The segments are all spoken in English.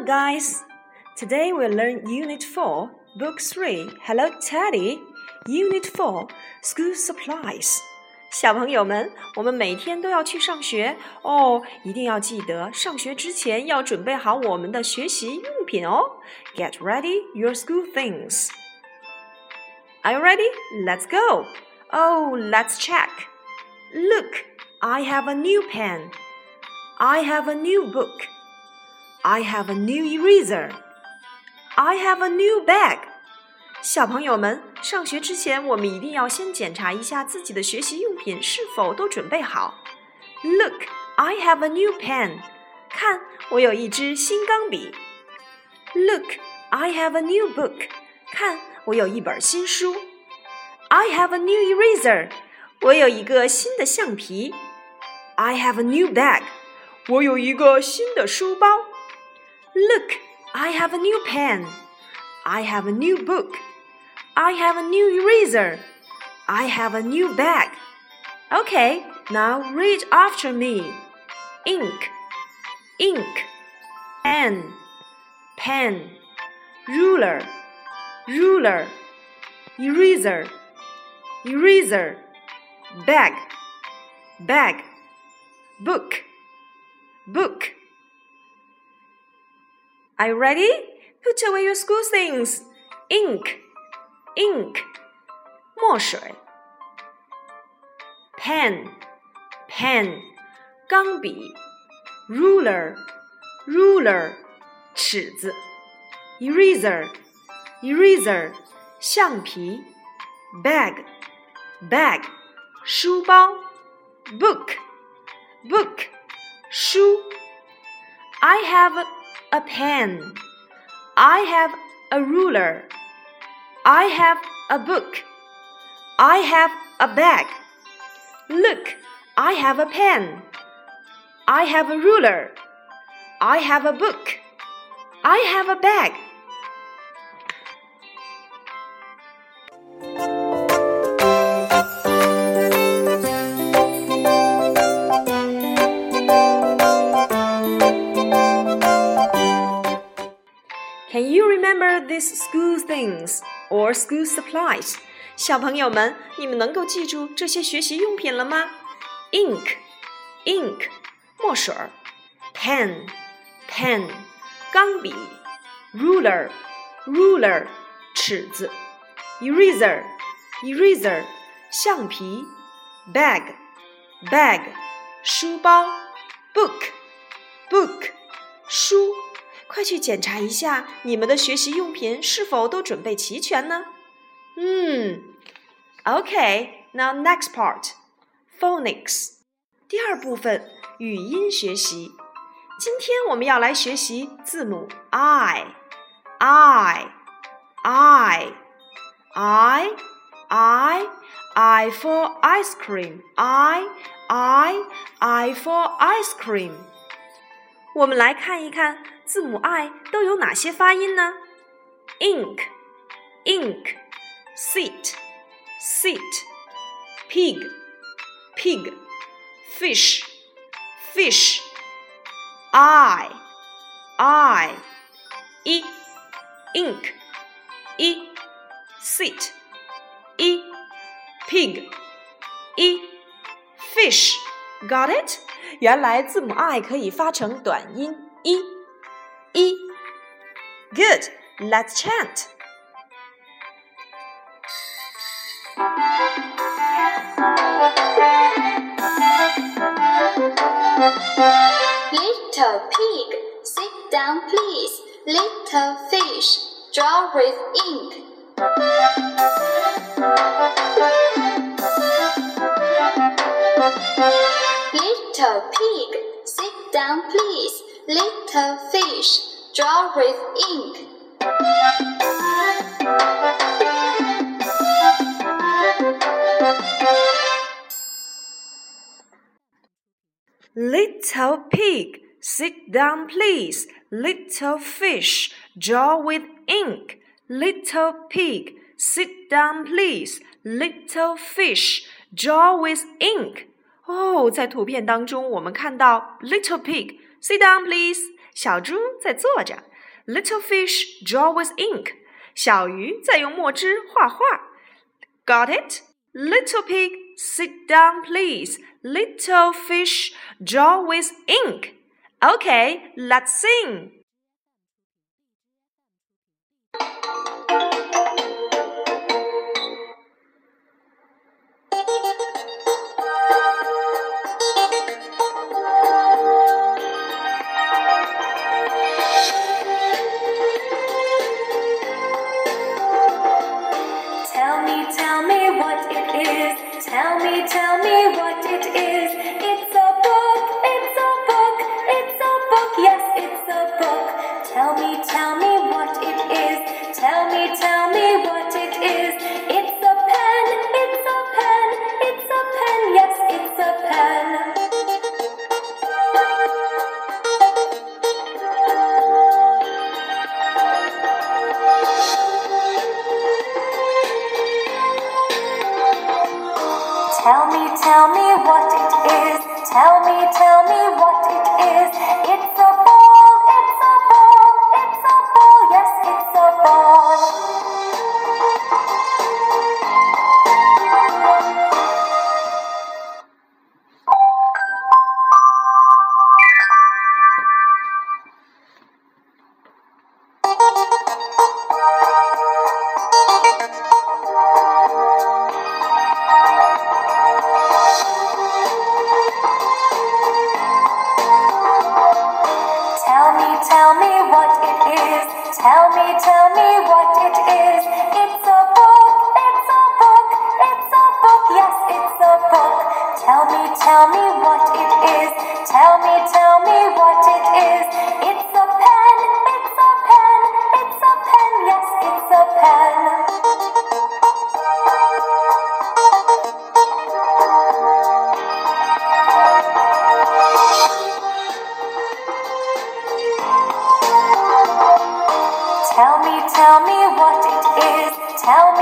guys. Today we'll learn Unit 4, Book 3. Hello, Teddy. Unit 4, School Supplies. 小朋友们，我们每天都要去上学哦，一定要记得上学之前要准备好我们的学习用品哦。Get ready your school things. Are you ready? Let's go. Oh, let's check. Look, I have a new pen. I have a new book. I have a new eraser. I have a new bag. 小朋友们，上学之前，我们一定要先检查一下自己的学习用品是否都准备好。Look, I have a new pen. 看，我有一支新钢笔。Look, I have a new book. 看，我有一本新书。I have a new eraser. 我有一个新的橡皮。I have a new bag. 我有一个新的书包。Look, I have a new pen. I have a new book. I have a new eraser. I have a new bag. Okay, now read after me. Ink, ink, pen, pen, ruler, ruler, eraser, eraser, bag, bag, book, book. Are you ready? Put away your school things. Ink, ink, 墨水。Pen, pen, 钢笔。Ruler, ruler, 尺子。Eraser, eraser, 橡皮。Bag, bag, 书包。Book, book, 书。I have a pen. I have a ruler. I have a book. I have a bag. Look, I have a pen. I have a ruler. I have a book. I have a bag. these school things or school supplies？小朋友们，你们能够记住这些学习用品了吗？Ink, ink，墨水儿；pen, pen，钢笔；ruler, ruler，尺子；eraser, eraser，橡皮；bag, bag，书包；book, book，书。 快去检查一下你们的学习用品是否都准备齐全呢？嗯，OK，now next part，phonics，第二部分语音学习。今天我们要来学习字母 i，i，i，i，i，i for ice cream，i，i，i for ice cream。我们来看一看字母 i 都有哪些发音呢？ink ink seat seat pig pig fish fish i i e ink e seat e pig e fish got it 原来字母 i 可以发成短音 e Good, let's chant. Little pig, sit down please. Little fish, draw with ink. Little pig, sit down please. Little fish, draw with ink. Little pig, sit down please. Little fish, draw with ink. Little pig, sit down please. Little fish, draw with ink. 哦，在图片当中，我们看到 little pig sit down please，小猪在坐着 Little fish draw with ink. 小鱼在用墨汁画画。Got it? Little pig, sit down, please. Little fish, draw with ink. Okay, let's sing. Tell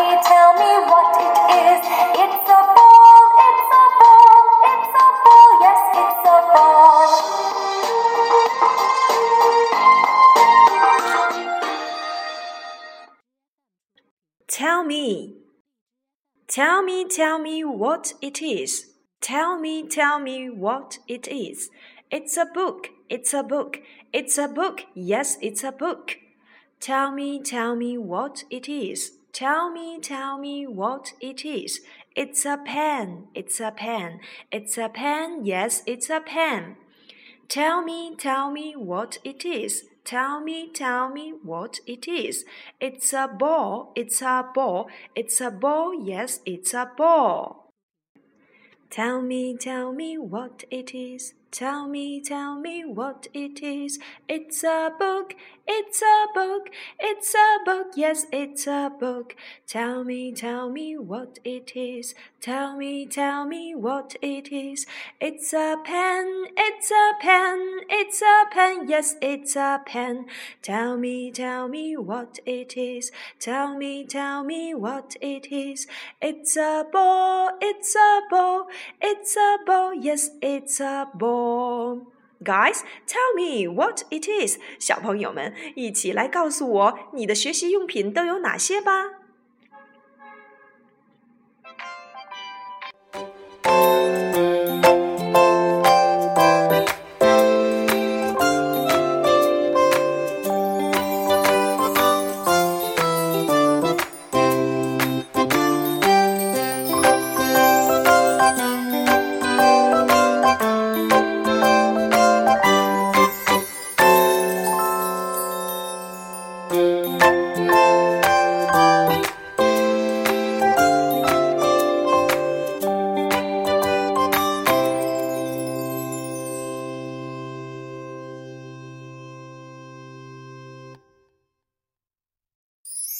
Tell me, what it is. It's a ball, it's a ball, it's a ball, yes, it's a ball. Tell me. Tell me, tell me what it is. Tell me, tell me what it is. It's a book, it's a book, it's a book, yes, it's a book. Tell me, tell me what it is. Tell me, tell me what it is. It's a pen, it's a pen, it's a pen, yes, it's a pen. Tell me, tell me what it is. Tell me, tell me what it is. It's a ball, it's a ball, it's a ball, yes, it's a ball. Tell me, tell me what it is. Tell me, tell me what it is. It's a book, it's a book, it's a book, yes, it's a book. Tell me, tell me what it is. Tell me, tell me what it is. It's a pen, it's a pen, it's a pen, yes, it's a pen. Tell me, tell me what it is. Tell me, tell me what it is. It's a ball, it's a ball, it's a ball, yes, it's a ball. Guys, tell me what it is. 小朋友们，一起来告诉我你的学习用品都有哪些吧。